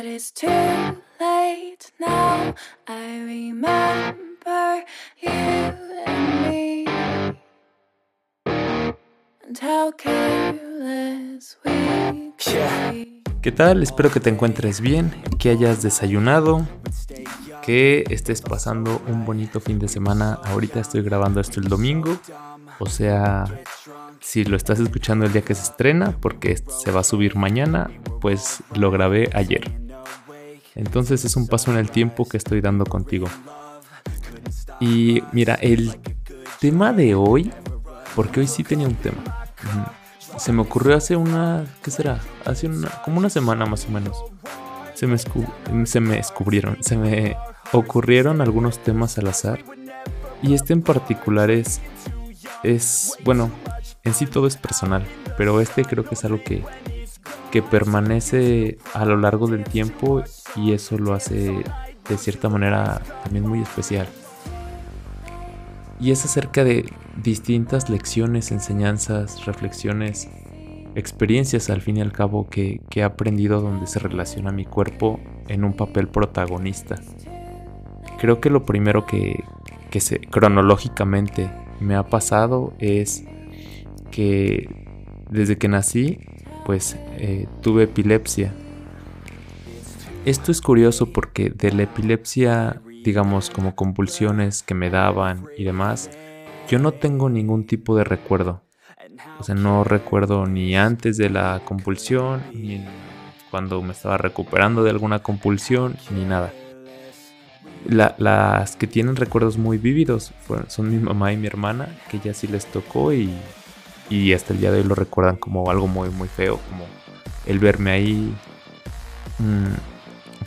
But it's too late now. I remember you and me. And how careless we could Yeah. be. ¿Qué tal? Espero que te encuentres bien, que hayas desayunado, que estés pasando un bonito fin de semana. Ahorita estoy grabando esto el domingo, o sea, si lo estás escuchando el día que se estrena, porque se va a subir mañana, pues lo grabé ayer. Entonces es un paso en el tiempo que estoy dando contigo. Y mira, el tema de hoy, porque hoy sí tenía un tema. Se me ocurrió hace una, ¿qué será? Hace una, como una semana más o menos. Se me, se me descubrieron, se me ocurrieron algunos temas al azar. Y este en particular es, es, bueno, en sí todo es personal, pero este creo que es algo que, que permanece a lo largo del tiempo y eso lo hace de cierta manera también muy especial. Y es acerca de distintas lecciones, enseñanzas, reflexiones, experiencias al fin y al cabo que, que he aprendido donde se relaciona mi cuerpo en un papel protagonista. Creo que lo primero que, que se, cronológicamente me ha pasado es que desde que nací pues eh, tuve epilepsia. Esto es curioso porque de la epilepsia, digamos como convulsiones que me daban y demás, yo no tengo ningún tipo de recuerdo. O sea, no recuerdo ni antes de la compulsión, ni cuando me estaba recuperando de alguna compulsión, ni nada. La- las que tienen recuerdos muy vívidos son mi mamá y mi hermana, que ya sí les tocó y, y hasta el día de hoy lo recuerdan como algo muy, muy feo, como el verme ahí, mm,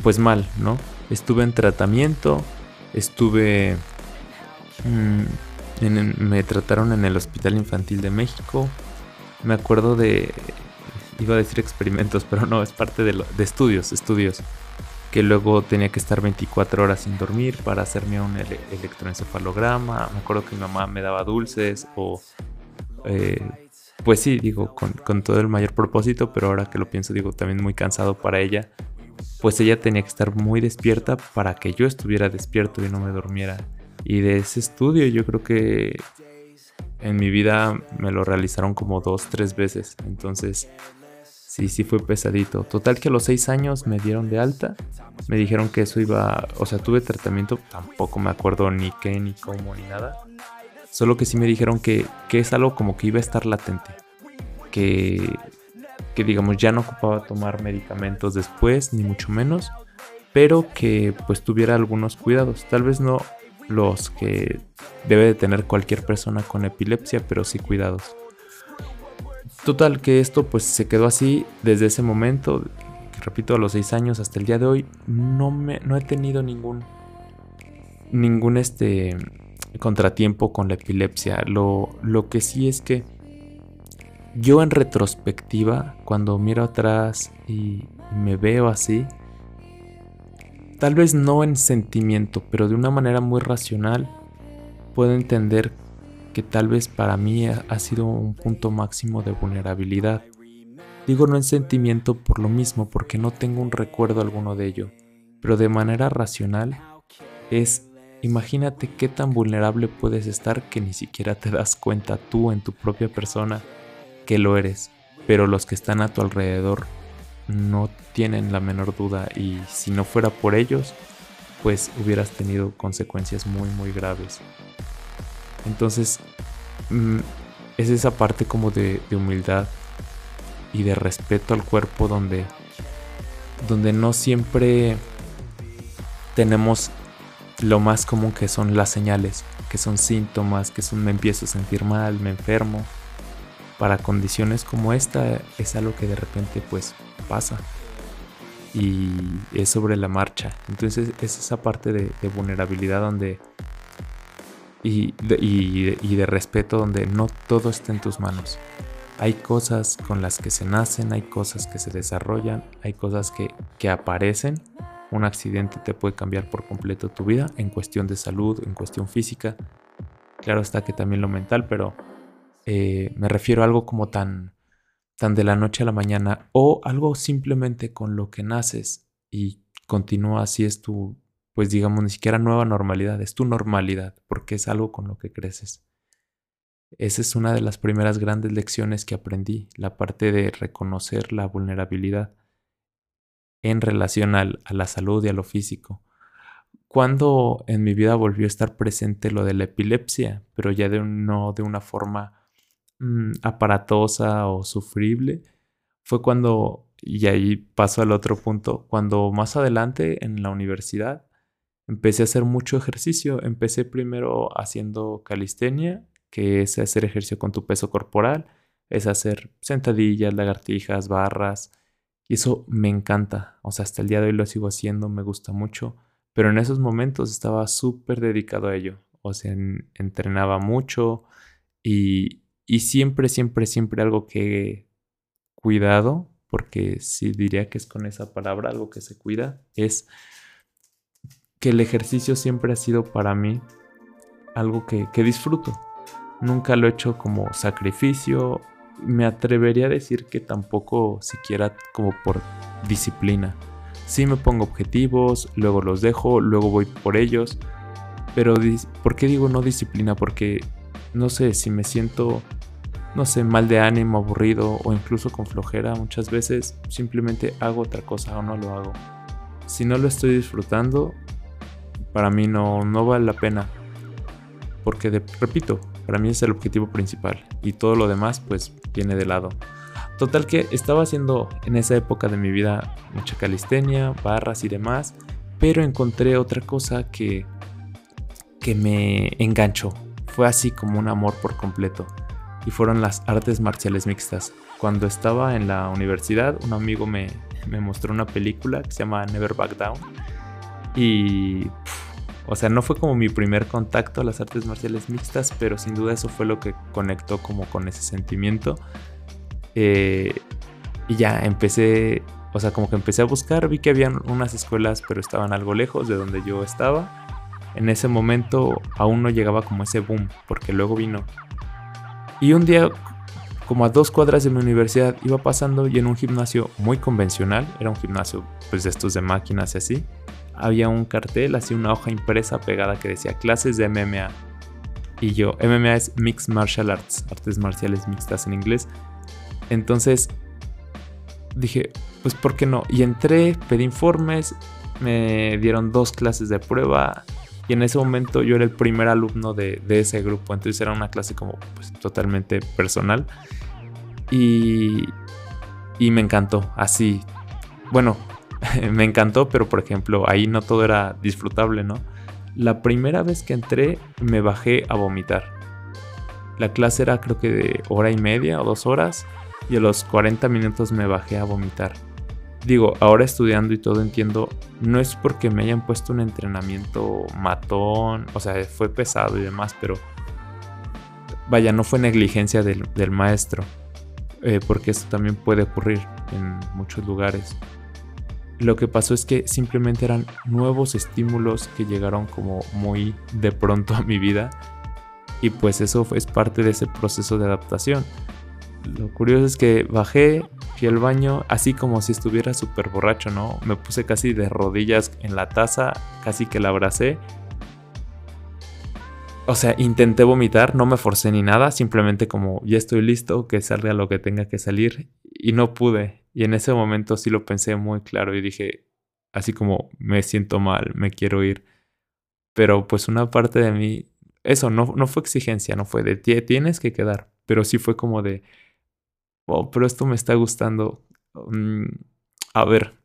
pues mal, ¿no? Estuve en tratamiento, estuve... mm, me trataron en el Hospital Infantil de México. Me acuerdo de... Iba a decir experimentos, pero no, es parte de, de estudios, estudios. Que luego tenía que estar 24 horas sin dormir para hacerme un ele- electroencefalograma. Me acuerdo que mi mamá me daba dulces o... eh, pues sí, digo, con, con todo el mayor propósito, pero ahora que lo pienso, digo, también muy cansado para ella. Pues ella tenía que estar muy despierta para que yo estuviera despierto y no me durmiera. Y de ese estudio yo creo que en mi vida me lo realizaron como dos, tres veces. Entonces, sí, sí fue pesadito. Total que a los seis años me dieron de alta. Me dijeron que eso iba, o sea, tuve tratamiento, tampoco me acuerdo ni qué, ni cómo, ni nada. Solo que sí me dijeron que, que es algo como que iba a estar latente. Que, que digamos ya no ocupaba tomar medicamentos después, ni mucho menos. Pero que pues tuviera algunos cuidados. Tal vez no los que debe de tener cualquier persona con epilepsia, pero sí cuidados. Total que esto pues se quedó así desde ese momento, repito, a los 6 años hasta el día de hoy, no, me, no he tenido ningún, ningún este contratiempo con la epilepsia. Lo, lo que sí es que yo en retrospectiva, cuando miro atrás y, me veo así, tal vez no en sentimiento, pero de una manera muy racional, puedo entender que tal vez para mí ha sido un punto máximo de vulnerabilidad. Digo no en sentimiento por lo mismo, porque no tengo un recuerdo alguno de ello, pero de manera racional es, imagínate qué tan vulnerable puedes estar que ni siquiera te das cuenta tú en tu propia persona que lo eres, pero los que están a tu alrededor no tienen la menor duda y si no fuera por ellos, pues hubieras tenido consecuencias muy muy graves. Entonces, mm, es esa parte como de, humildad y de respeto al cuerpo donde, donde no siempre tenemos lo más común que son las señales, que son síntomas, que son me empiezo a sentir mal, me enfermo. Para condiciones como esta es algo que de repente pues pasa y es sobre la marcha. Entonces es esa parte de, vulnerabilidad donde y de, y de- y de respeto donde no todo está en tus manos. Hay cosas con las que se nacen, hay cosas que se desarrollan, hay cosas que, que aparecen. Un accidente te puede cambiar por completo tu vida en cuestión de salud, en cuestión física. Claro está que también lo mental, pero eh, me refiero a algo como tan, tan de la noche a la mañana o algo simplemente con lo que naces y continúa así es tu, pues digamos, ni siquiera nueva normalidad, es tu normalidad, porque es algo con lo que creces. Esa es una de las primeras grandes lecciones que aprendí, la parte de reconocer la vulnerabilidad en relación a la salud y a lo físico. Cuando en mi vida volvió a estar presente lo de la epilepsia, pero ya de no de una forma mm, aparatosa o sufrible, fue cuando, y ahí paso al otro punto, cuando más adelante en la universidad empecé a hacer mucho ejercicio. Empecé primero haciendo calistenia, que es hacer ejercicio con tu peso corporal, es hacer sentadillas, lagartijas, barras, y eso me encanta. O sea, hasta el día de hoy lo sigo haciendo, me gusta mucho. Pero en esos momentos estaba súper dedicado a ello. O sea, entrenaba mucho y, y siempre, siempre, siempre algo que cuidado, porque sí diría que es con esa palabra algo que se cuida, es que el ejercicio siempre ha sido para mí algo que, que disfruto. Nunca lo he hecho como sacrificio me atrevería a decir que tampoco siquiera como por disciplina. Sí me pongo objetivos, luego los dejo, luego voy por ellos. Pero ¿por qué digo no disciplina? Porque no sé si me siento, no sé, mal de ánimo, aburrido o incluso con flojera, muchas veces simplemente hago otra cosa o no lo hago. Si no lo estoy disfrutando, para mí no, no vale la pena. Porque, repito, para mí es el objetivo principal y todo lo demás pues viene de lado. Total que estaba haciendo en esa época de mi vida mucha calistenia, barras y demás, pero encontré otra cosa que, que me enganchó. Fue así como un amor por completo. Y fueron las artes marciales mixtas. Cuando estaba en la universidad, un amigo me, me mostró una película que se llama Never Back Down. Y o sea, no fue como mi primer contacto a las artes marciales mixtas, pero sin duda eso fue lo que conectó como con ese sentimiento. Eh, y ya empecé, o sea, como que empecé a buscar, vi que habían unas escuelas, pero estaban algo lejos de donde yo estaba. En ese momento aún no llegaba como ese boom, porque luego vino. Y un día, como a dos cuadras de mi universidad, iba pasando y en un gimnasio muy convencional, era un gimnasio pues de estos de máquinas y así había un cartel, así una hoja impresa pegada que decía clases de MMA. Y yo, MMA es Mixed Martial Arts, artes marciales mixtas en inglés. Entonces dije, pues ¿por qué no? Y entré, pedí informes, me dieron dos clases de prueba. Y en ese momento yo era el primer alumno de, ese grupo. Entonces era una clase como pues, totalmente personal. Y, y me encantó. Así. Bueno, me encantó, pero por ejemplo, ahí no todo era disfrutable, ¿no? La primera vez que entré me bajé a vomitar. La clase era creo que de hora y media o dos horas y a los 40 minutos me bajé a vomitar. Digo, ahora estudiando y todo entiendo, no es porque me hayan puesto un entrenamiento matón, o sea, fue pesado y demás, pero vaya, no fue negligencia del, maestro, eh, porque eso también puede ocurrir en muchos lugares. Lo que pasó es que simplemente eran nuevos estímulos que llegaron como muy de pronto a mi vida y pues eso es parte de ese proceso de adaptación. Lo curioso es que bajé, fui al baño, así como si estuviera súper borracho, ¿no? Me puse casi de rodillas en la taza, casi que la abracé. O sea, intenté vomitar, no me forcé ni nada, simplemente como ya estoy listo, que salga lo que tenga que salir y no pude. Y en ese momento sí lo pensé muy claro y dije, así como me siento mal, me quiero ir. Pero pues una parte de mí, eso no, no fue exigencia, no fue de ti, tienes que quedar, pero sí fue como de, oh, pero esto me está gustando. Mm, a ver,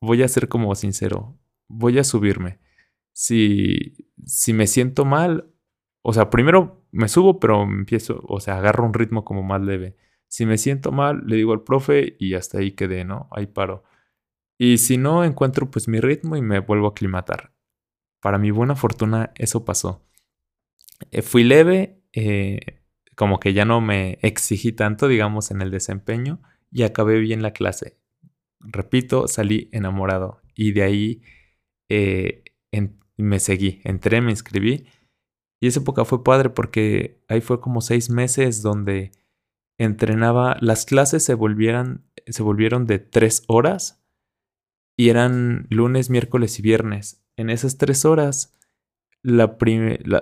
voy a ser como sincero, voy a subirme. Si, si me siento mal, o sea, primero me subo, pero empiezo, o sea, agarro un ritmo como más leve. Si me siento mal, le digo al profe y hasta ahí quedé, ¿no? Ahí paro. Y si no, encuentro pues mi ritmo y me vuelvo a aclimatar. Para mi buena fortuna, eso pasó. Eh, fui leve, eh, como que ya no me exigí tanto, digamos, en el desempeño y acabé bien la clase. Repito, salí enamorado y de ahí eh, me seguí, entré, me inscribí y esa época fue padre porque ahí fue como seis meses donde entrenaba, las clases se, volvieran, se volvieron de tres horas y eran lunes, miércoles y viernes. En esas tres horas, la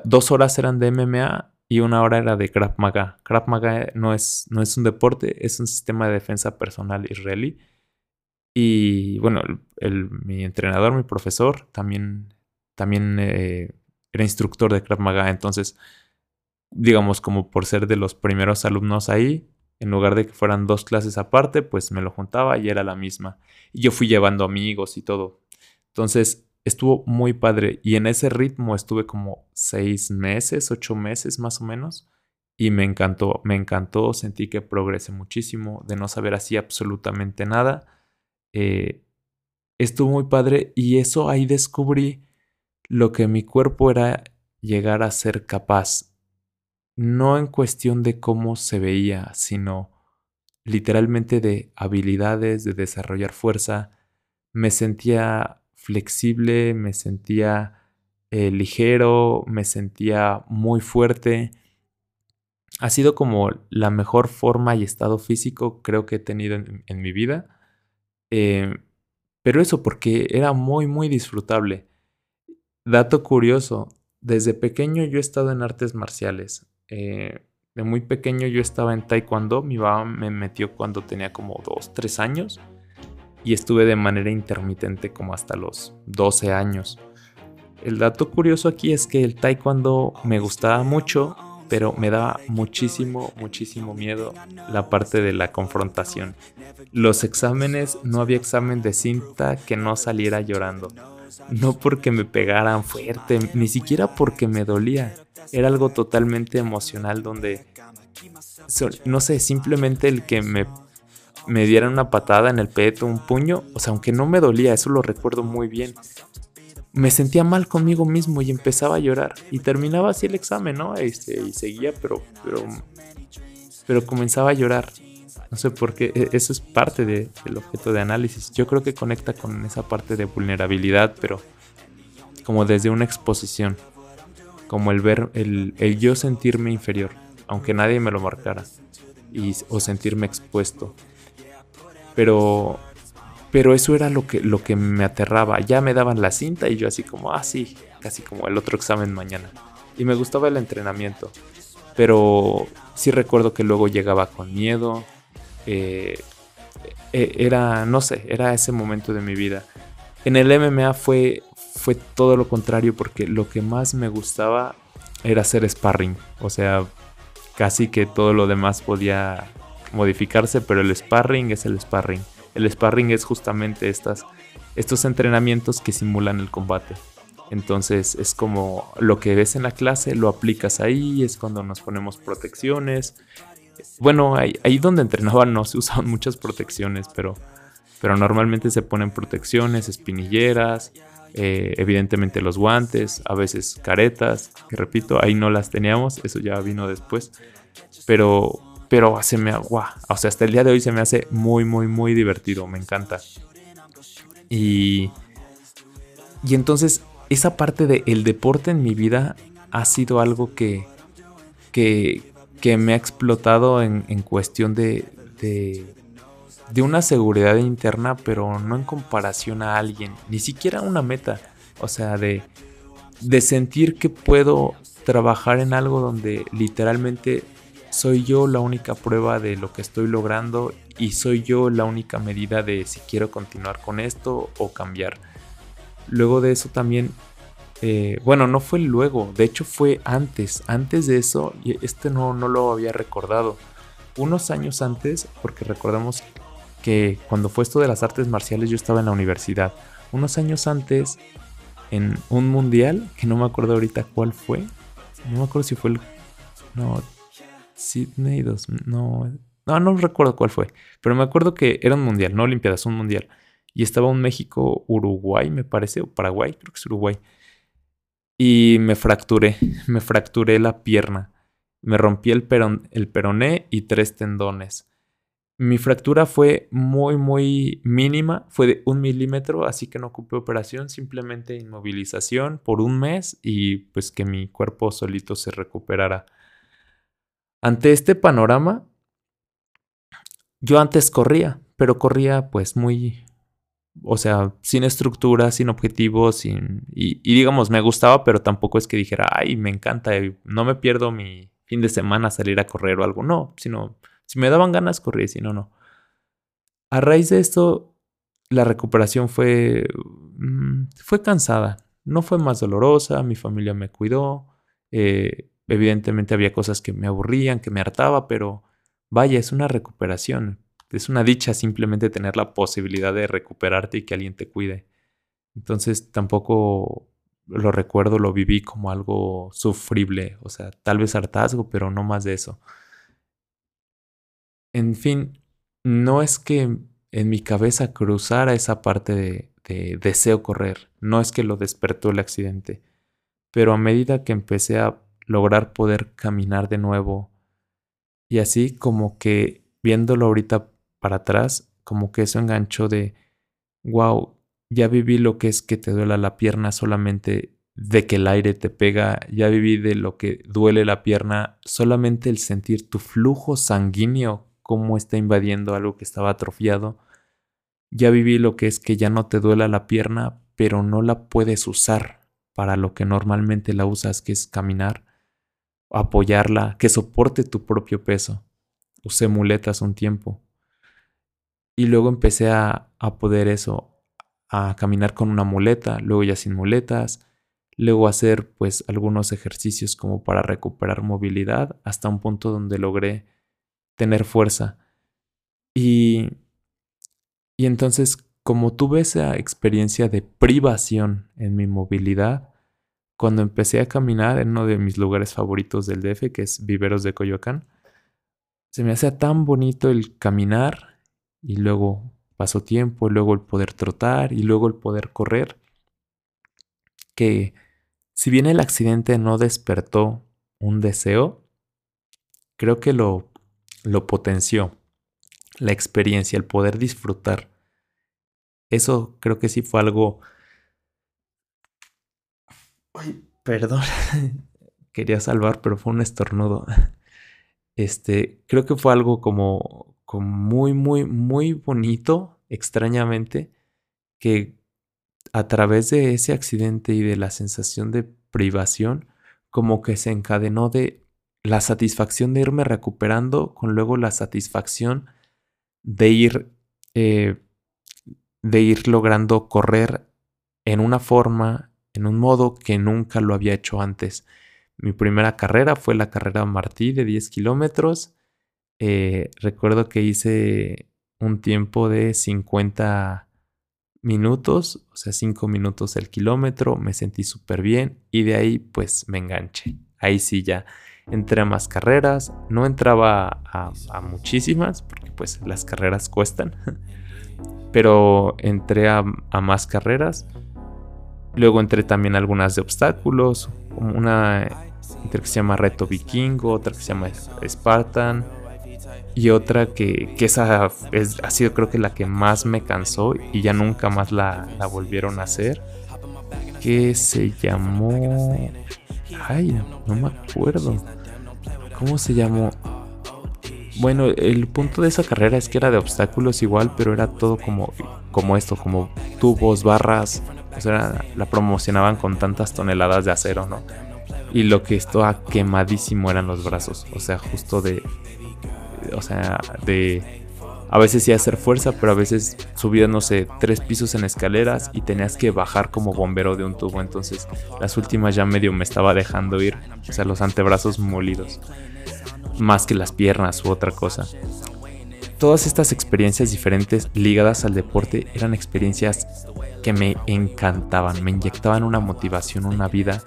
dos horas eran de MMA y una hora era de Krav Maga. Krav Maga no es, no es un deporte, es un sistema de defensa personal israelí. Y bueno, el, mi entrenador, mi profesor, también, también eh, era instructor de Krav Maga. Entonces, digamos, como por ser de los primeros alumnos ahí, en lugar de que fueran dos clases aparte, pues me lo juntaba y era la misma. Y yo fui llevando amigos y todo. Entonces, estuvo muy padre. Y en ese ritmo estuve como seis meses, ocho meses más o menos. Y me encantó, me encantó, sentí que progresé muchísimo, de no saber así absolutamente nada. Eh, estuvo muy padre y eso ahí descubrí lo que mi cuerpo era llegar a ser capaz. No en cuestión de cómo se veía, sino literalmente de habilidades, de desarrollar fuerza. Me sentía flexible, me sentía eh, ligero, me sentía muy fuerte. Ha sido como la mejor forma y estado físico creo que he tenido en, mi vida. Eh, pero eso porque era muy, muy disfrutable. Dato curioso, desde pequeño yo he estado en artes marciales. Eh, de muy pequeño yo estaba en taekwondo, mi papá me metió cuando tenía como 2, 3 años y estuve de manera intermitente como hasta los 12 años. El dato curioso aquí es que el taekwondo me gustaba mucho, pero me daba muchísimo, muchísimo miedo la parte de la confrontación. Los exámenes, no había examen de cinta que no saliera llorando. No porque me pegaran fuerte, ni siquiera porque me dolía. Era algo totalmente emocional donde, no sé, simplemente el que me me dieran una patada en el pecho, un puño, o sea, aunque no me dolía, eso lo recuerdo muy bien. Me sentía mal conmigo mismo y empezaba a llorar. Y terminaba así el examen, ¿no? Este, y seguía, pero, pero, pero comenzaba a llorar. No sé por qué, e, eso es parte del objeto de análisis. Yo creo que conecta con esa parte de vulnerabilidad, pero como desde una exposición. Como el ver, el, el yo sentirme inferior, aunque nadie me lo marcara. Y, o sentirme expuesto pero, pero eso era lo que, lo que me aterraba. Ya me daban la cinta y yo así como, ah, sí, casi como el otro examen mañana. Y me gustaba el entrenamiento. Pero sí recuerdo que luego llegaba con miedo. Eh, eh, era, no sé, era ese momento de mi vida. En el MMA fue, fue todo lo contrario porque lo que más me gustaba era hacer sparring. O sea, casi que todo lo demás podía modificarse, pero el sparring es el sparring. El sparring es justamente estas, estos entrenamientos que simulan el combate. Entonces es como lo que ves en la clase, lo aplicas ahí, es cuando nos ponemos protecciones. Bueno, ahí, donde entrenaban no se usaban muchas protecciones, pero, pero normalmente se ponen protecciones, espinilleras, eh, evidentemente los guantes, a veces caretas, que repito, ahí no las teníamos, eso ya vino después. Pero pero se me, wow, o sea, hasta el día de hoy se me hace muy, muy, muy divertido, me encanta. Y, y entonces esa parte del deporte en mi vida ha sido algo que, que, que me ha explotado en, en cuestión de, de, de, una seguridad interna, pero no en comparación a alguien, ni siquiera una meta. O sea, de, de sentir que puedo trabajar en algo donde literalmente soy yo la única prueba de lo que estoy logrando y soy yo la única medida de si quiero continuar con esto o cambiar. Luego de eso también, eh, bueno, no fue luego, de hecho fue antes, antes de eso, y este no, no lo había recordado. Unos años antes, porque recordamos que cuando fue esto de las artes marciales yo estaba en la universidad. Unos años antes, en un mundial, que no me acuerdo ahorita cuál fue, no me acuerdo si fue el... No, Sydney 2000, no, no, no recuerdo cuál fue, pero me acuerdo que era un mundial, no Olimpiadas, un mundial. Y estaba un México-Uruguay, me parece, o Paraguay, creo que es Uruguay. Y me fracturé, me fracturé la pierna. Me rompí el, el peroné y tres tendones. Mi fractura fue muy, muy mínima, fue de un milímetro, así que no ocupé operación, simplemente inmovilización por un mes y pues que mi cuerpo solito se recuperara. Ante este panorama, yo antes corría, pero corría pues muy, o sea, sin estructura, sin objetivos, sin... Y, digamos, me gustaba, pero tampoco es que dijera, ay, me encanta, no me pierdo mi fin de semana salir a correr o algo, no, sino, si me daban ganas, corría, si no, no. A raíz de esto, la recuperación fue, mm, fue cansada, no fue más dolorosa, mi familia me cuidó, eh, evidentemente había cosas que me aburrían, que me hartaba, pero vaya, es una recuperación, es una dicha simplemente tener la posibilidad de recuperarte y que alguien te cuide. Entonces tampoco lo recuerdo, lo viví como algo sufrible, o sea, tal vez hartazgo, pero no más de eso. En fin, no es que en mi cabeza cruzara esa parte de, de deseo correr, no es que lo despertó el accidente, pero a medida que empecé a lograr poder caminar de nuevo y así como que viéndolo ahorita para atrás, como que eso enganchó de, wow, ya viví lo que es que te duela la pierna solamente de que el aire te pega, ya viví de lo que duele la pierna, solamente el sentir tu flujo sanguíneo, cómo está invadiendo algo que estaba atrofiado. Ya viví lo que es que ya no te duela la pierna, pero no la puedes usar para lo que normalmente la usas, que es caminar, apoyarla, que soporte tu propio peso. Usé muletas un tiempo. Y luego empecé a, a poder eso, a caminar con una muleta, luego ya sin muletas, luego hacer pues algunos ejercicios como para recuperar movilidad hasta un punto donde logré tener fuerza. Y, y entonces como tuve esa experiencia de privación en mi movilidad, cuando empecé a caminar en uno de mis lugares favoritos del DF, que es Viveros de Coyoacán, se me hacía tan bonito el caminar y luego pasó tiempo, y luego el poder trotar y luego el poder correr, que si bien el accidente no despertó un deseo, creo que lo, lo potenció, la experiencia, el poder disfrutar. Eso creo que sí fue algo... Ay, perdón. Quería salvar, pero fue un estornudo. Este, creo que fue algo como muy, muy, muy bonito, extrañamente, que a través de ese accidente y de la sensación de privación, como que se encadenó de la satisfacción de irme recuperando con luego la satisfacción de ir, eh, de ir logrando correr en una forma, en un modo que nunca lo había hecho antes. Mi primera carrera fue la carrera Martí de 10 kilómetros eh, recuerdo que hice un tiempo de 50 minutos, o sea, 5 minutos el kilómetro, me sentí súper bien y de ahí pues me enganché. Ahí sí ya entré a más carreras, no entraba a, muchísimas porque pues las carreras cuestan, pero entré a, a, más carreras. Luego entré también algunas de obstáculos, una que se llama Reto Vikingo, otra que se llama Spartan y otra que, que esa es, ha sido creo que la que más me cansó y ya nunca más la, la volvieron a hacer. Que se llamó... Ay, no me acuerdo. ¿Cómo se llamó? Bueno, el punto de esa carrera es que era de obstáculos igual, pero era todo como, como esto, como tubos, barras. O sea, la promocionaban con tantas toneladas de acero, ¿no? Y lo que estaba quemadísimo eran los brazos. O sea, justo de, o sea, de a veces sí hacer fuerza, pero a veces subías, no sé, tres pisos en escaleras y tenías que bajar como bombero de un tubo. Entonces, las últimas ya medio me estaba dejando ir, o sea, los antebrazos molidos, más que las piernas u otra cosa. Todas estas experiencias diferentes ligadas al deporte eran experiencias que me encantaban, me inyectaban una motivación, una vida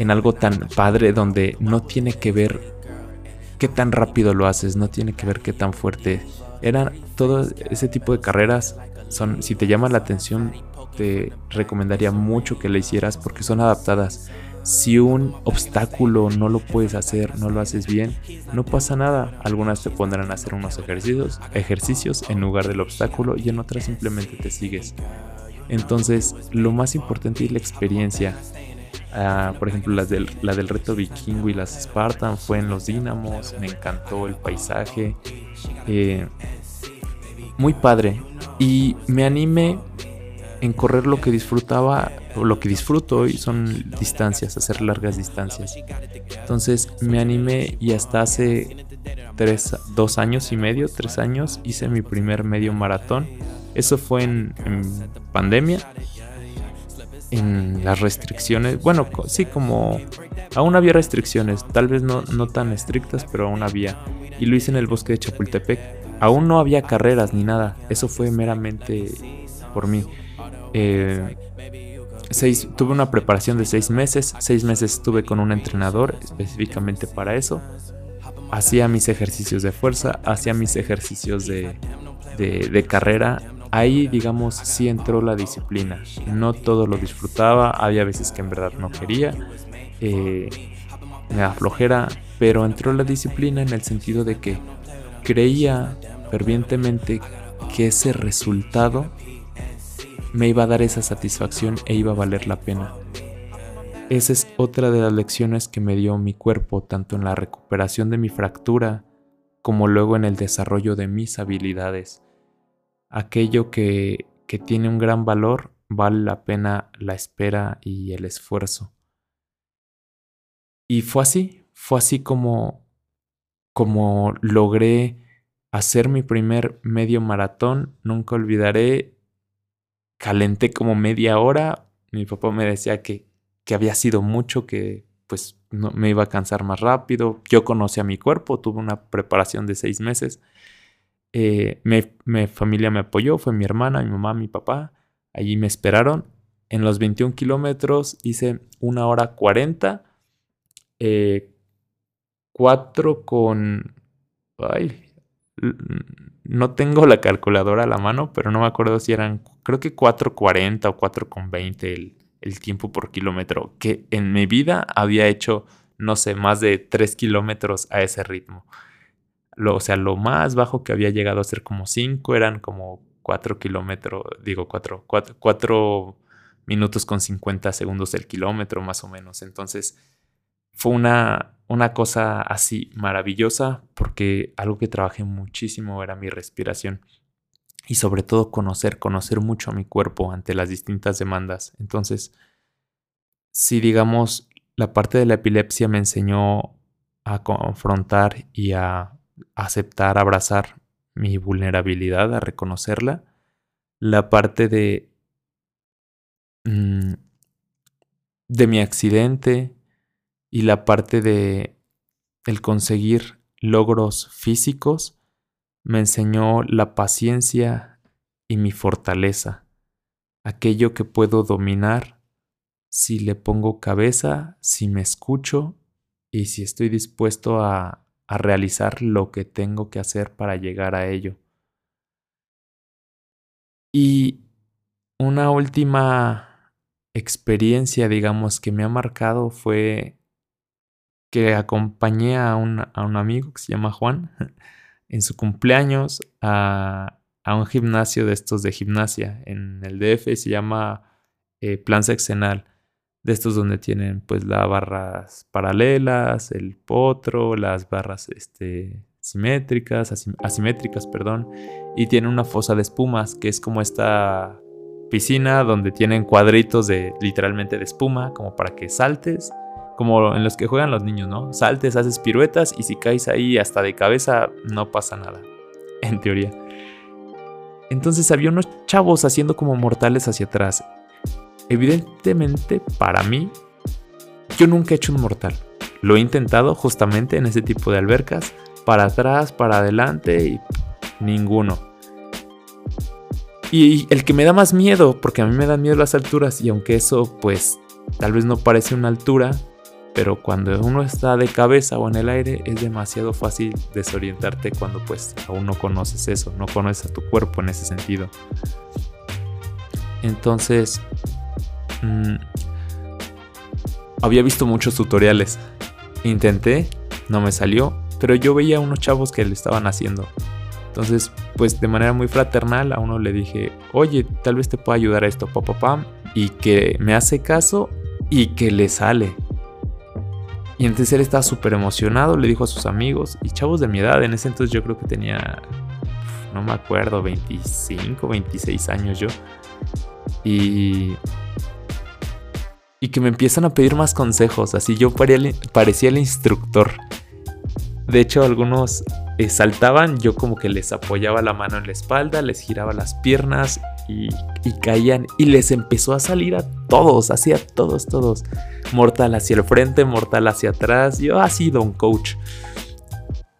en algo tan padre donde no tiene que ver qué tan rápido lo haces, no tiene que ver qué tan fuerte. Eran todo ese tipo de carreras, son, si te llama la atención, te recomendaría mucho que le hicieras porque son adaptadas. Si un obstáculo no lo puedes hacer, no lo haces bien, no pasa nada. Algunas te pondrán a hacer unos ejercicios, ejercicios en lugar del obstáculo y en otras simplemente te sigues. Entonces, lo más importante es la experiencia. Ah, por ejemplo, la del reto vikingo y las Spartan fue en los Dínamos. Me encantó el paisaje. Eh, muy padre. Y me animé en correr lo que disfrutaba lo que disfruto hoy son distancias, hacer largas distancias. Entonces me animé y hasta hace tres, dos años y medio, tres años, hice mi primer medio maratón. Eso fue en, pandemia, en las restricciones. Bueno, sí, como aún había restricciones, tal vez no, no tan estrictas, pero aún había. Y lo hice en el bosque de Chapultepec. Aún no había carreras ni nada, eso fue meramente por mí. Eh, tuve una preparación de seis meses. Seis meses estuve con un entrenador específicamente para eso. Hacía mis ejercicios de fuerza, hacía mis ejercicios de, de, carrera. Ahí, digamos, sí entró la disciplina. No todo lo disfrutaba, había veces que en verdad no quería. Eh, me da flojera, pero entró la disciplina en el sentido de que creía fervientemente que ese resultado me iba a dar esa satisfacción e iba a valer la pena. Esa es otra de las lecciones que me dio mi cuerpo, tanto en la recuperación de mi fractura como luego en el desarrollo de mis habilidades. Aquello que, que tiene un gran valor vale la pena la espera y el esfuerzo. Y fue así, fue así como, como logré hacer mi primer medio maratón. Nunca olvidaré calenté como media hora. Mi papá me decía que, que había sido mucho, que pues no, me iba a cansar más rápido. Yo conocí a mi cuerpo, tuve una preparación de seis meses. Eh, mi familia me apoyó, fue mi hermana, mi mamá, mi papá. Allí me esperaron. En los 21 kilómetros hice una hora 40. Eh, cuatro con... Ay, no tengo la calculadora a la mano, pero no me acuerdo si eran, creo que 4.40 o 4.20 el, el tiempo por kilómetro, que en mi vida había hecho, no sé, más de 3 kilómetros a ese ritmo. Lo, o sea, lo más bajo que había llegado a ser como 5 eran como 4 kilómetros, digo 4, 4, 4 minutos con 50 segundos el kilómetro más o menos. Entonces, fue una, una cosa así maravillosa porque algo que trabajé muchísimo era mi respiración y sobre todo conocer, conocer mucho a mi cuerpo ante las distintas demandas. Entonces, si digamos, la parte de la epilepsia me enseñó a confrontar y a aceptar, abrazar mi vulnerabilidad, a reconocerla, la parte de, mm, de mi accidente, y la parte de el conseguir logros físicos me enseñó la paciencia y mi fortaleza, aquello que puedo dominar si le pongo cabeza, si me escucho y si estoy dispuesto a, a realizar lo que tengo que hacer para llegar a ello. Y una última experiencia, digamos, que me ha marcado fue que acompañé a un, amigo que se llama Juan en su cumpleaños a, a, un gimnasio de estos de gimnasia en el DF, se llama eh, Plan Sexenal, de estos donde tienen pues las barras paralelas, el potro, las barras este, simétricas, asimétricas, perdón, y tiene una fosa de espumas que es como esta piscina donde tienen cuadritos de literalmente de espuma como para que saltes como en los que juegan los niños, ¿no? Saltes, haces piruetas y si caes ahí hasta de cabeza no pasa nada, en teoría. Entonces había unos chavos haciendo como mortales hacia atrás. Evidentemente, para mí, yo nunca he hecho un mortal. Lo he intentado justamente en ese tipo de albercas, para atrás, para adelante y ninguno. Y el que me da más miedo, porque a mí me dan miedo las alturas y aunque eso pues tal vez no parece una altura, pero cuando uno está de cabeza o en el aire es demasiado fácil desorientarte cuando pues aún no conoces eso, no conoces a tu cuerpo en ese sentido. Entonces, mm, había visto muchos tutoriales. Intenté, no me salió, pero yo veía a unos chavos que le estaban haciendo. Entonces, pues de manera muy fraternal a uno le dije, oye, tal vez te pueda ayudar a esto, papá, y que me hace caso y que le sale. Y entonces él estaba súper emocionado, le dijo a sus amigos y chavos de mi edad, en ese entonces yo creo que tenía, no me acuerdo, 25, 26 años yo. Y y que me empiezan a pedir más consejos. Así yo parecía el instructor. De hecho, algunos eh, saltaban, yo como que les apoyaba la mano en la espalda, les giraba las piernas y, caían. Y les empezó a salir a todos, así a todos, todos. Mortal hacia el frente, mortal hacia atrás. Yo así, don coach.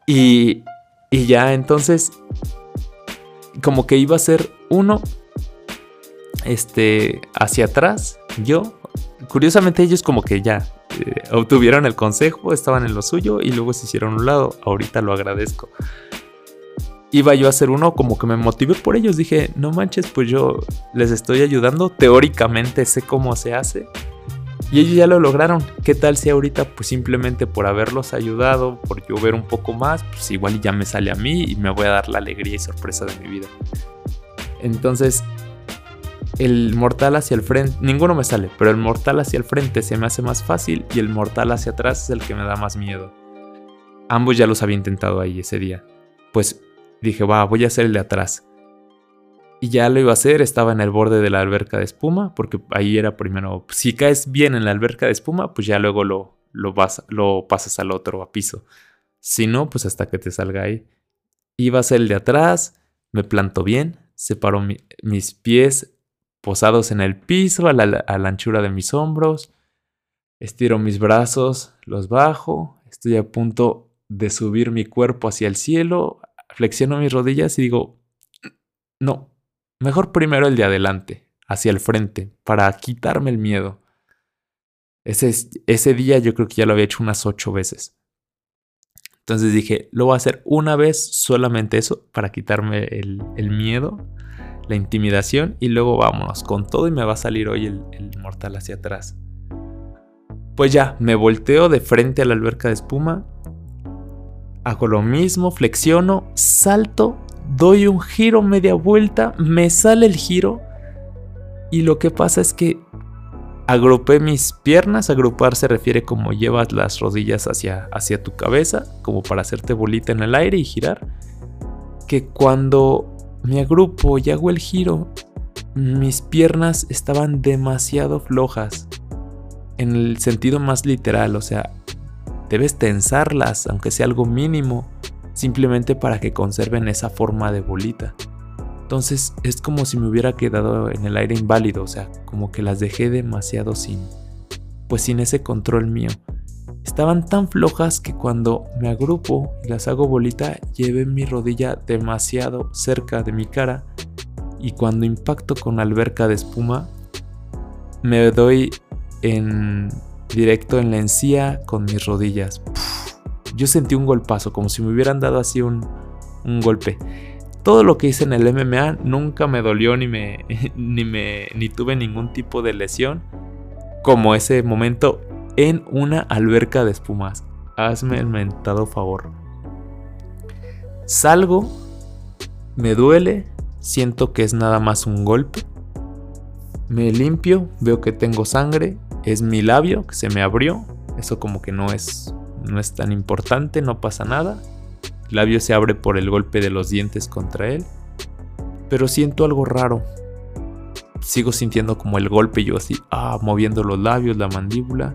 Y, y ya entonces, como que iba a ser uno, este, hacia atrás, yo, curiosamente ellos como que ya eh, obtuvieron el consejo, estaban en lo suyo y luego se hicieron un lado. Ahorita lo agradezco. Iba yo a hacer uno como que me motivé por ellos. Dije, no manches, pues yo les estoy ayudando. Teóricamente sé cómo se hace. Y ellos ya lo lograron. ¿Qué tal si ahorita, pues simplemente por haberlos ayudado, por yo ver un poco más, pues igual ya me sale a mí y me voy a dar la alegría y sorpresa de mi vida? Entonces, el mortal hacia el frente, ninguno me sale, pero el mortal hacia el frente se me hace más fácil y el mortal hacia atrás es el que me da más miedo. Ambos ya los había intentado ahí ese día. Pues dije, va, voy a hacer el de atrás. Y ya lo iba a hacer, estaba en el borde de la alberca de espuma, porque ahí era primero, si caes bien en la alberca de espuma, pues ya luego lo, lo, vas, lo pasas al otro, a piso. Si no, pues hasta que te salga ahí. Iba a ser el de atrás, me planto bien, separo mis pies posados en el piso a la, anchura de mis hombros. Estiro mis brazos, los bajo, estoy a punto de subir mi cuerpo hacia el cielo, flexiono mis rodillas y digo, no, mejor primero el de adelante, hacia el frente, para quitarme el miedo. Ese, ese día yo creo que ya lo había hecho unas ocho veces. Entonces dije, lo voy a hacer una vez, solamente eso, para quitarme el, el miedo la intimidación y luego vámonos con todo y me va a salir hoy el, mortal hacia atrás. Pues ya, me volteo de frente a la alberca de espuma, hago lo mismo, flexiono, salto, doy un giro, media vuelta, me sale el giro y lo que pasa es que agrupé mis piernas, agrupar se refiere como llevas las rodillas hacia, hacia tu cabeza, como para hacerte bolita en el aire y girar, que cuando me agrupo y hago el giro. Mis piernas estaban demasiado flojas. En el sentido más literal, o sea, debes tensarlas, aunque sea algo mínimo, simplemente para que conserven esa forma de bolita. Entonces es como si me hubiera quedado en el aire inválido, o sea, como que las dejé demasiado sin, pues sin ese control mío. Estaban tan flojas que cuando me agrupo y las hago bolita, llevé mi rodilla demasiado cerca de mi cara y cuando impacto con la alberca de espuma, me doy en directo en la encía con mis rodillas. yo sentí un golpazo, como si me hubieran dado así un, un golpe. Todo lo que hice en el MMA nunca me dolió ni me, ni me ni tuve ningún tipo de lesión como ese momento en una alberca de espumas. Hazme el mentado favor. Salgo, me duele, siento que es nada más un golpe. Me limpio, veo que tengo sangre, es mi labio que se me abrió. Eso como que no es no es tan importante, no pasa nada. El labio se abre por el golpe de los dientes contra él. Pero siento algo raro. Sigo sintiendo como el golpe, yo así, ah, moviendo los labios, la mandíbula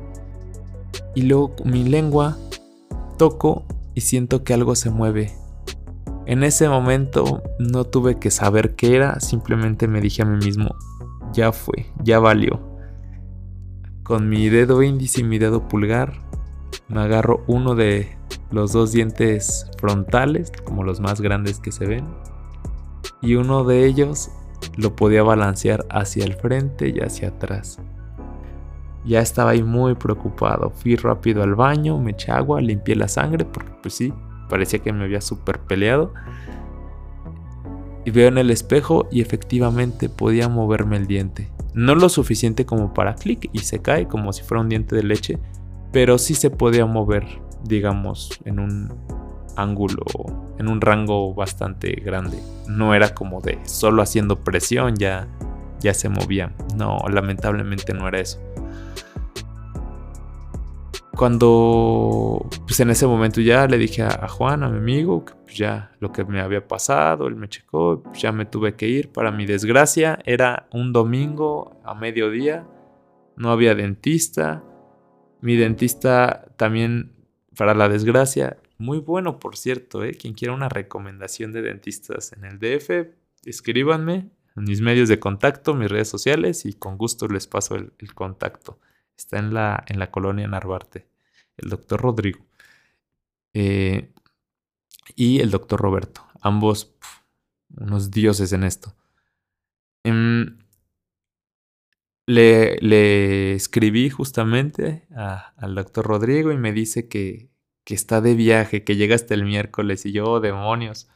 y luego mi lengua toco y siento que algo se mueve. En ese momento no tuve que saber qué era, simplemente me dije a mí mismo, ya fue, ya valió. Con mi dedo índice y mi dedo pulgar me agarro uno de los dos dientes frontales, como los más grandes que se ven, y uno de ellos lo podía balancear hacia el frente y hacia atrás. Ya estaba ahí muy preocupado. Fui rápido al baño, me eché agua, limpié la sangre, porque pues sí, parecía que me había súper peleado. Y veo en el espejo y efectivamente podía moverme el diente. No lo suficiente como para clic y se cae como si fuera un diente de leche, pero sí se podía mover, digamos, en un ángulo, en un rango bastante grande. No era como de solo haciendo presión ya, ya se movía. No, lamentablemente no era eso. Cuando, pues en ese momento ya le dije a, Juan, a mi amigo, que pues ya lo que me había pasado, él me checó, pues ya me tuve que ir. Para mi desgracia, era un domingo a mediodía, no había dentista. Mi dentista también, para la desgracia, muy bueno por cierto, ¿eh? quien quiera una recomendación de dentistas en el DF, escríbanme en mis medios de contacto, mis redes sociales y con gusto les paso el contacto. Está en la, en la colonia Narvarte. El doctor Rodrigo. Eh, y el doctor Roberto. Ambos unos dioses en esto. Em, le, le, escribí justamente al doctor Rodrigo y me dice que, que está de viaje, que llega hasta el miércoles y yo, oh, demonios.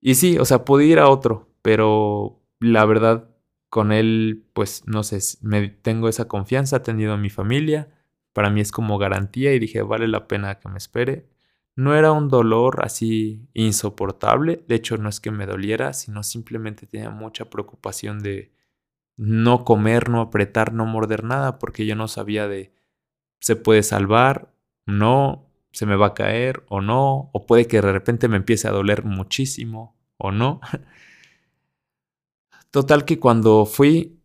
Y sí, o sea, pude ir a otro, pero la verdad con él, pues no sé, me tengo esa confianza, ha tenido a mi familia, para mí es como garantía y dije, vale la pena que me espere. No era un dolor así insoportable, de hecho no es que me doliera, sino simplemente tenía mucha preocupación de no comer, no apretar, no morder nada, porque yo no sabía de se puede salvar, no, se me va a caer o no, o puede que de repente me empiece a doler muchísimo o no. Total que cuando fui,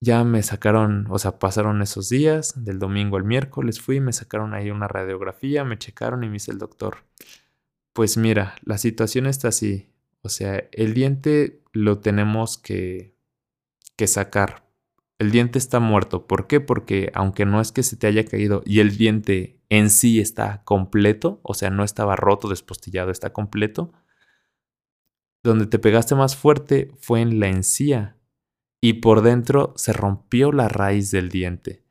ya me sacaron, o sea, pasaron esos días, del domingo al miércoles fui, me sacaron ahí una radiografía, me checaron y me dice el doctor, pues mira, la situación está así, o sea, el diente lo tenemos que, que sacar. El diente está muerto. ¿Por qué? Porque aunque no es que se te haya caído y el diente en sí está completo, o sea, no estaba roto, despostillado, está completo, donde te pegaste más fuerte fue en la encía y por dentro se rompió la raíz del diente.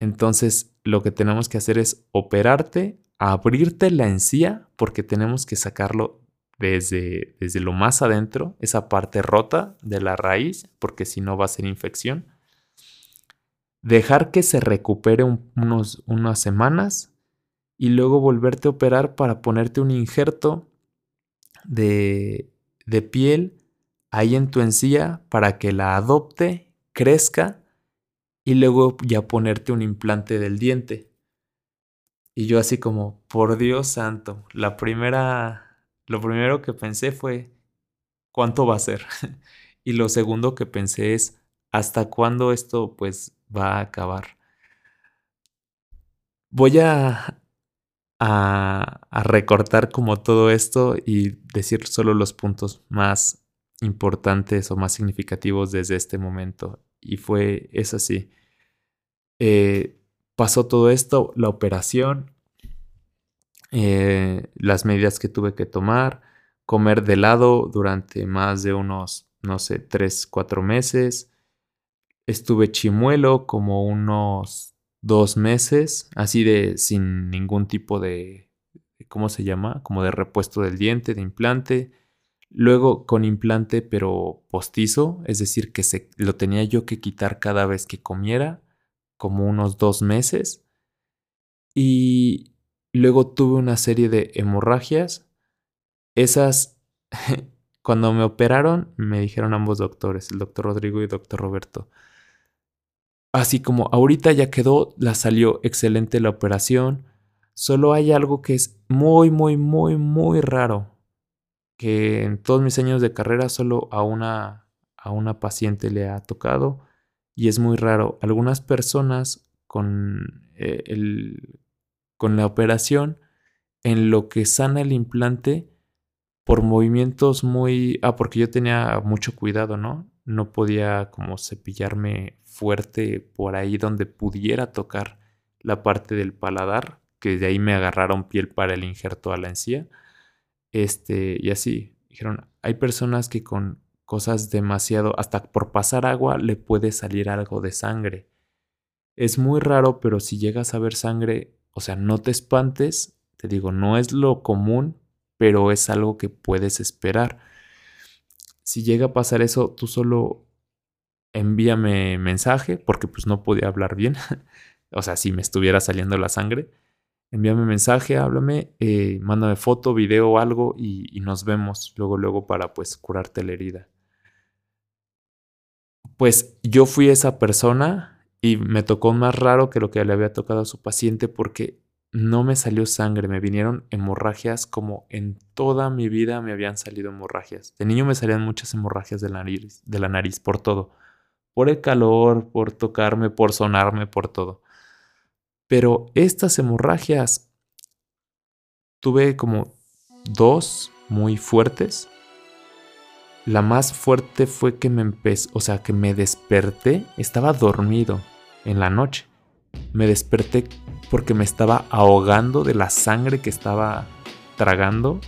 Entonces lo que tenemos que hacer es operarte, abrirte la encía porque tenemos que sacarlo desde, desde lo más adentro, esa parte rota de la raíz, porque si no va a ser infección. Dejar que se recupere unos, unas semanas y luego volverte a operar para ponerte un injerto de, de piel ahí en tu encía para que la adopte, crezca y luego ya ponerte un implante del diente. Y yo así como, por Dios santo, la primera, lo primero que pensé fue, ¿cuánto va a ser? y lo segundo que pensé es, ¿hasta cuándo esto pues va a acabar? Voy a, a, recortar como todo esto y decir solo los puntos más importantes o más significativos desde este momento. Y fue, es así. Eh, pasó todo esto, la operación, eh, las medidas que tuve que tomar, comer de lado durante más de unos, no sé, tres, cuatro meses. Estuve chimuelo como unos dos meses, así de sin ningún tipo de, ¿cómo se llama? Como de repuesto del diente, de implante. Luego con implante pero postizo, es decir, que se, lo tenía yo que quitar cada vez que comiera, como unos dos meses. Y luego tuve una serie de hemorragias. Esas, cuando me operaron, me dijeron ambos doctores, el doctor Rodrigo y el doctor Roberto, Así como ahorita ya quedó, la salió excelente la operación. Solo hay algo que es muy, muy, muy, muy raro. Que en todos mis años de carrera solo a una, a una paciente le ha tocado. Y es muy raro. Algunas personas con, eh, el, con la operación, en lo que sana el implante, por movimientos muy... Ah, porque yo tenía mucho cuidado, ¿no? No podía como cepillarme fuerte por ahí donde pudiera tocar la parte del paladar, que de ahí me agarraron piel para el injerto a la encía. Este, y así, dijeron, hay personas que con cosas demasiado, hasta por pasar agua le puede salir algo de sangre. Es muy raro, pero si llegas a ver sangre, o sea, no te espantes, te digo, no es lo común, pero es algo que puedes esperar. Si llega a pasar eso, tú solo envíame mensaje, porque pues no podía hablar bien. o sea, si me estuviera saliendo la sangre, envíame mensaje, háblame, eh, mándame foto, video algo y, y, nos vemos luego, luego para pues curarte la herida. Pues yo fui esa persona Y me tocó más raro que lo que le había tocado a su paciente porque no me salió sangre, me vinieron hemorragias como en toda mi vida me habían salido hemorragias. De niño me salían muchas hemorragias de la nariz, de la nariz por todo. Por el calor, por tocarme, por sonarme, por todo. Pero estas hemorragias tuve como dos muy fuertes. La más fuerte fue que me empezó, o sea, que me desperté, estaba dormido en la noche. Me desperté porque me estaba ahogando de la sangre que estaba tragando.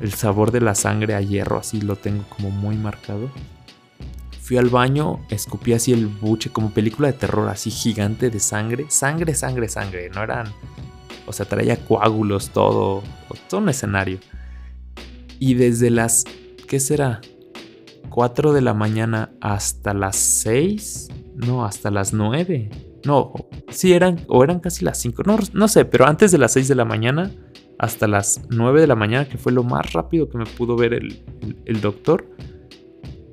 El sabor de la sangre a hierro, así lo tengo como muy marcado. Fui al baño, escupí así el buche como película de terror, así gigante de sangre. Sangre, sangre, sangre. No eran... O sea, traía coágulos, todo. Todo un escenario. Y desde las... ¿Qué será? 4 de la mañana hasta las 6. No, hasta las 9 no, sí eran, o eran casi las 5, no, no sé, pero antes de las 6 de la mañana hasta las 9 de la mañana, que fue lo más rápido que me pudo ver el, el, doctor,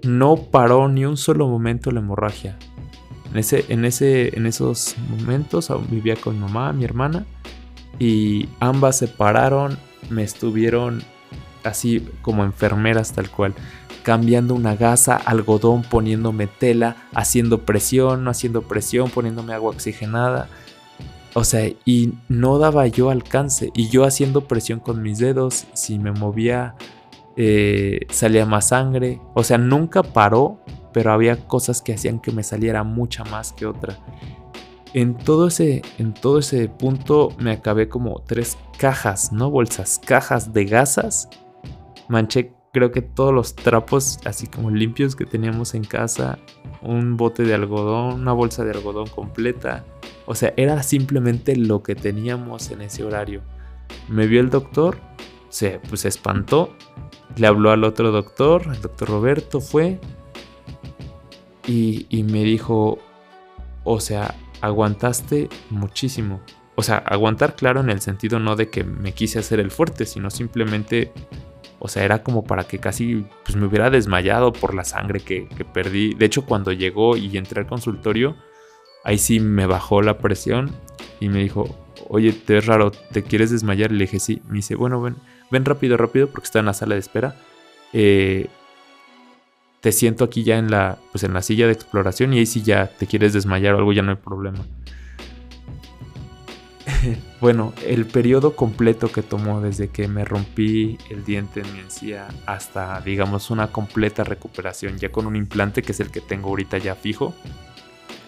no paró ni un solo momento la hemorragia. En, ese, en, ese, en esos momentos vivía con mamá, mi hermana, y ambas se pararon, me estuvieron así como enfermeras tal cual cambiando una gasa, algodón, poniéndome tela, haciendo presión, no haciendo presión, poniéndome agua oxigenada. O sea, y no daba yo alcance. Y yo haciendo presión con mis dedos, si me movía, eh, salía más sangre. O sea, nunca paró, pero había cosas que hacían que me saliera mucha más que otra. En todo ese, en todo ese punto me acabé como tres cajas, no bolsas, cajas de gasas. Manché creo que todos los trapos así como limpios que teníamos en casa, un bote de algodón, una bolsa de algodón completa. O sea, era simplemente lo que teníamos en ese horario. Me vio el doctor, se pues, espantó, le habló al otro doctor, el doctor Roberto fue y, y me dijo, o sea, aguantaste muchísimo. O sea, aguantar claro en el sentido no de que me quise hacer el fuerte, sino simplemente o sea, era como para que casi pues, me hubiera desmayado por la sangre que, perdí. De hecho, cuando llegó y entré al consultorio, ahí sí me bajó la presión y me dijo, oye, te es raro, ¿te quieres desmayar? Y le dije, sí. Me dice, bueno, ven, ven rápido, rápido, porque está en la sala de espera. Eh, te siento aquí ya en la, pues en la silla de exploración y ahí sí ya te quieres desmayar o algo, ya no hay problema. bueno, el periodo completo que tomó desde que me rompí el diente en mi encía hasta, digamos, una completa recuperación, ya con un implante que es el que tengo ahorita ya fijo,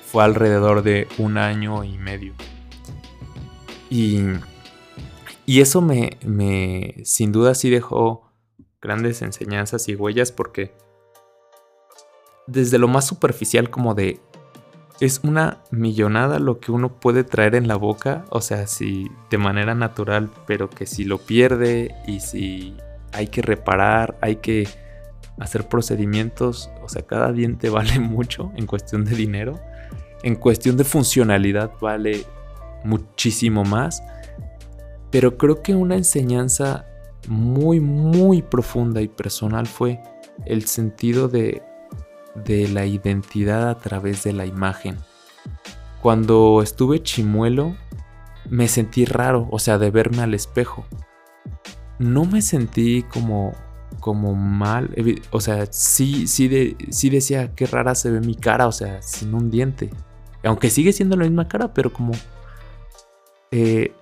fue alrededor de un año y medio. Y, y eso me, me, sin duda, sí dejó grandes enseñanzas y huellas porque desde lo más superficial como de es una millonada lo que uno puede traer en la boca, o sea, si de manera natural, pero que si lo pierde y si hay que reparar, hay que hacer procedimientos, o sea, cada diente vale mucho en cuestión de dinero, en cuestión de funcionalidad vale muchísimo más, pero creo que una enseñanza muy, muy profunda y personal fue el sentido de de la identidad a través de la imagen. Cuando estuve chimuelo, me sentí raro, o sea, de verme al espejo. No me sentí como como mal, o sea, sí, sí, de, sí decía qué rara se ve mi cara, o sea, sin un diente. Aunque sigue siendo la misma cara, pero como eh,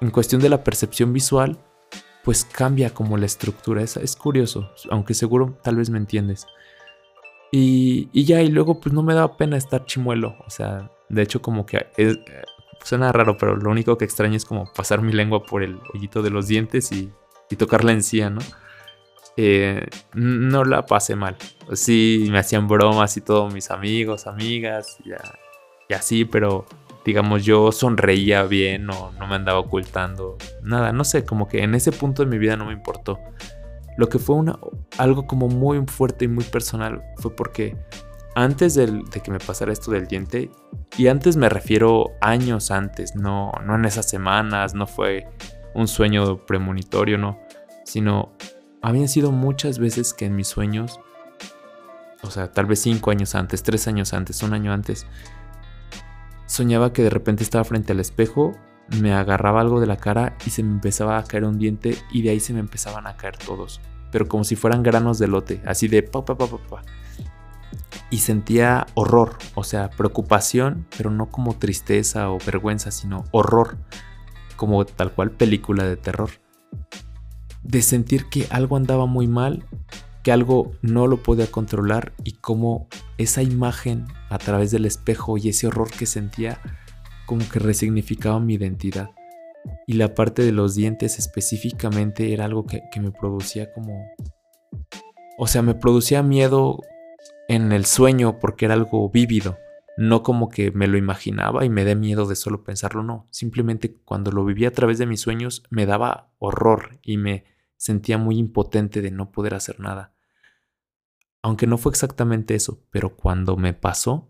en cuestión de la percepción visual, pues cambia como la estructura. Es, es curioso, aunque seguro tal vez me entiendes. Y, ya, y luego pues no me daba pena estar chimuelo. O sea, de hecho como que es, suena raro, pero lo único que extraño es como pasar mi lengua por el hoyito de los dientes y, y tocar la encía, ¿no? Eh, no la pasé mal. Sí, me hacían bromas y todos mis amigos, amigas, y así, pero digamos yo sonreía bien o no me andaba ocultando. Nada, no sé, como que en ese punto de mi vida no me importó. Lo que fue una, algo como muy fuerte y muy personal fue porque antes de que me pasara esto del diente, y antes me refiero años antes, no, no en esas semanas, no fue un sueño premonitorio, no, sino habían sido muchas veces que en mis sueños, o sea, tal vez cinco años antes, tres años antes, un año antes, soñaba que de repente estaba frente al espejo, me agarraba algo de la cara y se me empezaba a caer un diente y de ahí se me empezaban a caer todos, pero como si fueran granos de lote, así de pa pa pa pa pa. Y sentía horror, o sea, preocupación, pero no como tristeza o vergüenza, sino horror, como tal cual película de terror. De sentir que algo andaba muy mal que algo no lo podía controlar y cómo esa imagen a través del espejo y ese horror que sentía como que resignificaba mi identidad. Y la parte de los dientes específicamente era algo que, me producía como... O sea, me producía miedo en el sueño porque era algo vívido. No como que me lo imaginaba y me dé miedo de solo pensarlo, no. Simplemente cuando lo vivía a través de mis sueños me daba horror y me sentía muy impotente de no poder hacer nada. Aunque no fue exactamente eso, pero cuando me pasó,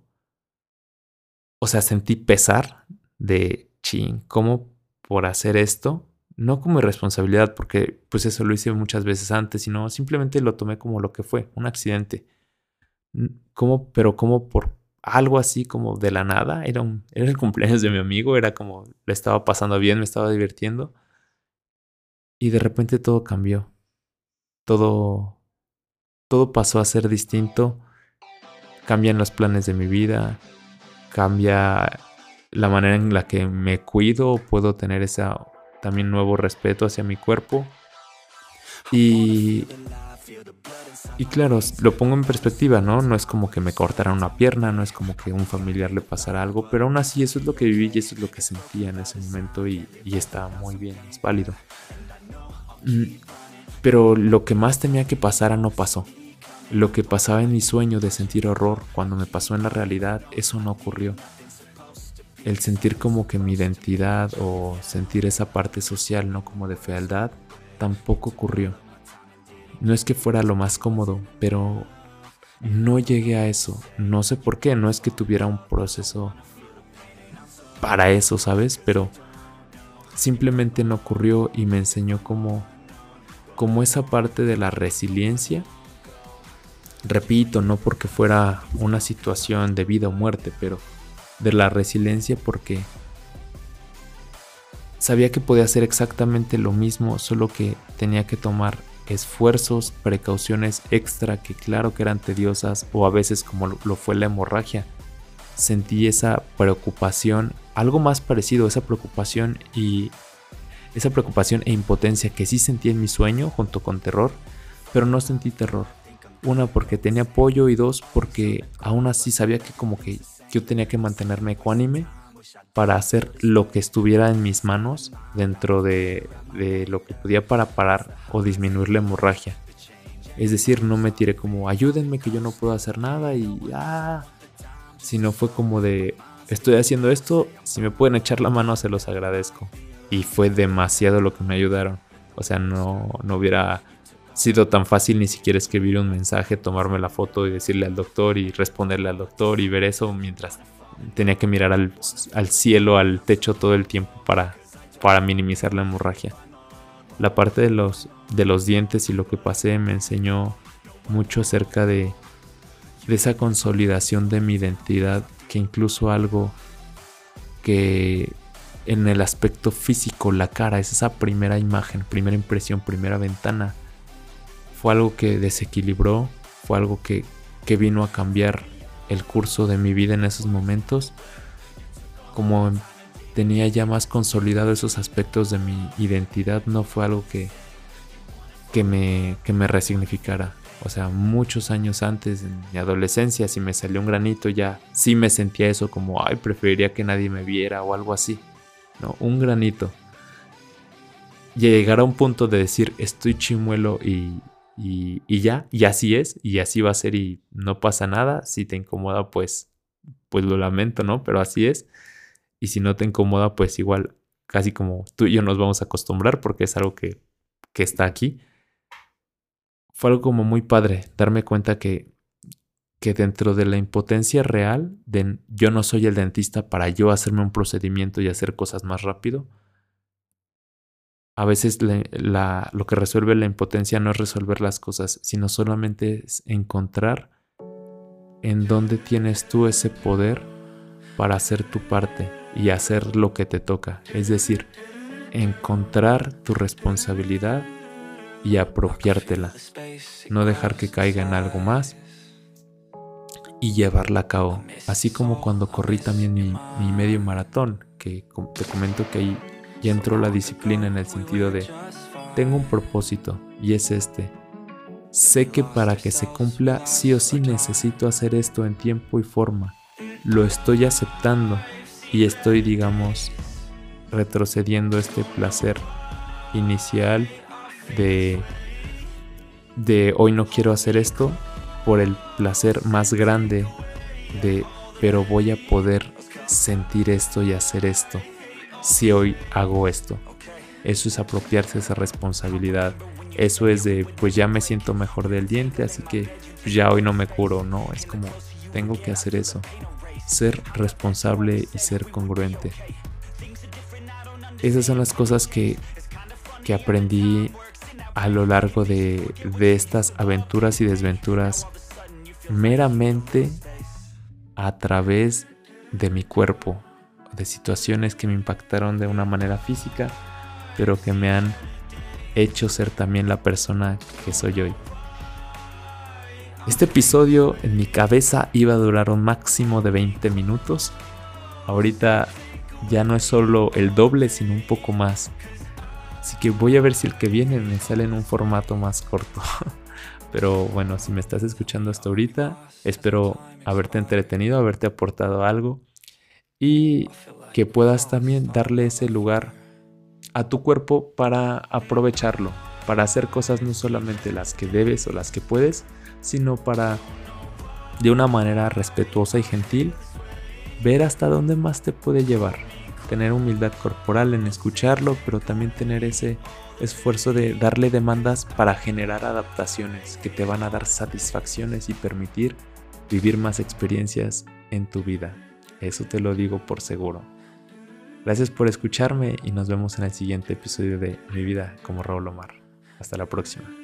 o sea, sentí pesar de, ching, ¿cómo por hacer esto? No como responsabilidad, porque pues eso lo hice muchas veces antes, sino simplemente lo tomé como lo que fue, un accidente. ¿Cómo, pero como por algo así como de la nada? Era, un, era el cumpleaños de mi amigo, era como, le estaba pasando bien, me estaba divirtiendo y de repente todo cambió. Todo, todo pasó a ser distinto. Cambian los planes de mi vida. Cambia la manera en la que me cuido. Puedo tener ese también nuevo respeto hacia mi cuerpo. Y, y claro, lo pongo en perspectiva, ¿no? No es como que me cortaran una pierna, no es como que a un familiar le pasara algo, pero aún así eso es lo que viví y eso es lo que sentía en ese momento y, y está muy bien, es válido. Mm, pero lo que más temía que pasara no pasó. Lo que pasaba en mi sueño de sentir horror cuando me pasó en la realidad, eso no ocurrió. El sentir como que mi identidad o sentir esa parte social, no como de fealdad, tampoco ocurrió. No es que fuera lo más cómodo, pero no llegué a eso. No sé por qué, no es que tuviera un proceso para eso, ¿sabes? Pero simplemente no ocurrió y me enseñó como, como esa parte de la resiliencia. Repito, no porque fuera una situación de vida o muerte, pero de la resiliencia porque sabía que podía hacer exactamente lo mismo, solo que tenía que tomar esfuerzos, precauciones extra que claro que eran tediosas o a veces como lo fue la hemorragia. Sentí esa preocupación algo más parecido, esa preocupación y esa preocupación e impotencia que sí sentí en mi sueño junto con terror, pero no sentí terror. Una porque tenía apoyo y dos porque aún así sabía que como que yo tenía que mantenerme ecuánime para hacer lo que estuviera en mis manos dentro de, de lo que podía para parar o disminuir la hemorragia. Es decir, no me tiré como ayúdenme que yo no puedo hacer nada y ah, sino fue como de estoy haciendo esto, si me pueden echar la mano se los agradezco. Y fue demasiado lo que me ayudaron. O sea, no, no hubiera sido tan fácil ni siquiera escribir un mensaje, tomarme la foto y decirle al doctor y responderle al doctor y ver eso mientras tenía que mirar al, al cielo, al techo todo el tiempo para, para minimizar la hemorragia. La parte de los, de los dientes y lo que pasé me enseñó mucho acerca de, de esa consolidación de mi identidad que incluso algo que en el aspecto físico, la cara, es esa primera imagen, primera impresión, primera ventana, fue algo que desequilibró, fue algo que, que vino a cambiar el curso de mi vida en esos momentos, como tenía ya más consolidado esos aspectos de mi identidad, no fue algo que, que, me, que me resignificara. O sea, muchos años antes, en mi adolescencia, si me salió un granito ya sí me sentía eso como, ay, preferiría que nadie me viera o algo así. No, un granito. Llegar a un punto de decir, estoy chimuelo y, y, ya, y así es, y así va a ser y no pasa nada. Si te incomoda, pues, pues lo lamento, ¿no? Pero así es. Y si no te incomoda, pues igual, casi como tú y yo nos vamos a acostumbrar porque es algo que, que está aquí fue algo como muy padre darme cuenta que, que dentro de la impotencia real, de yo no soy el dentista para yo hacerme un procedimiento y hacer cosas más rápido, a veces lo que resuelve la impotencia no es resolver las cosas, sino solamente es encontrar en dónde tienes tú ese poder para hacer tu parte y hacer lo que te toca. Es decir, encontrar tu responsabilidad y apropiártela. No dejar que caiga en algo más y llevarla a cabo. Así como cuando corrí también mi, mi medio maratón, que te comento que ahí ya entró la disciplina en el sentido de tengo un propósito y es este. Sé que para que se cumpla sí o sí necesito hacer esto en tiempo y forma. Lo estoy aceptando y estoy, digamos, retrocediendo este placer inicial de de hoy no quiero hacer esto por el placer más grande de pero voy a poder sentir esto y hacer esto si hoy hago esto. Eso es apropiarse esa responsabilidad. Eso es de, pues ya me siento mejor del diente, así que ya hoy no me curo, no, es como, tengo que hacer eso. Ser responsable y ser congruente. Esas son las cosas que, que aprendí a lo largo de, de estas aventuras y desventuras meramente a través de mi cuerpo, de situaciones que me impactaron de una manera física, pero que me han hecho ser también la persona que soy hoy. Este episodio en mi cabeza iba a durar un máximo de 20 minutos. Ahorita ya no es solo el doble, sino un poco más. Así que voy a ver si el que viene me sale en un formato más corto. Pero bueno, si me estás escuchando hasta ahorita, espero haberte entretenido, haberte aportado algo y que puedas también darle ese lugar a tu cuerpo para aprovecharlo, para hacer cosas no solamente las que debes o las que puedes, sino para de una manera respetuosa y gentil ver hasta dónde más te puede llevar. Tener humildad corporal en escucharlo, pero también tener ese esfuerzo de darle demandas para generar adaptaciones que te van a dar satisfacciones y permitir vivir más experiencias en tu vida. Eso te lo digo por seguro. Gracias por escucharme y nos vemos en el siguiente episodio de Mi vida como Raúl Omar. Hasta la próxima.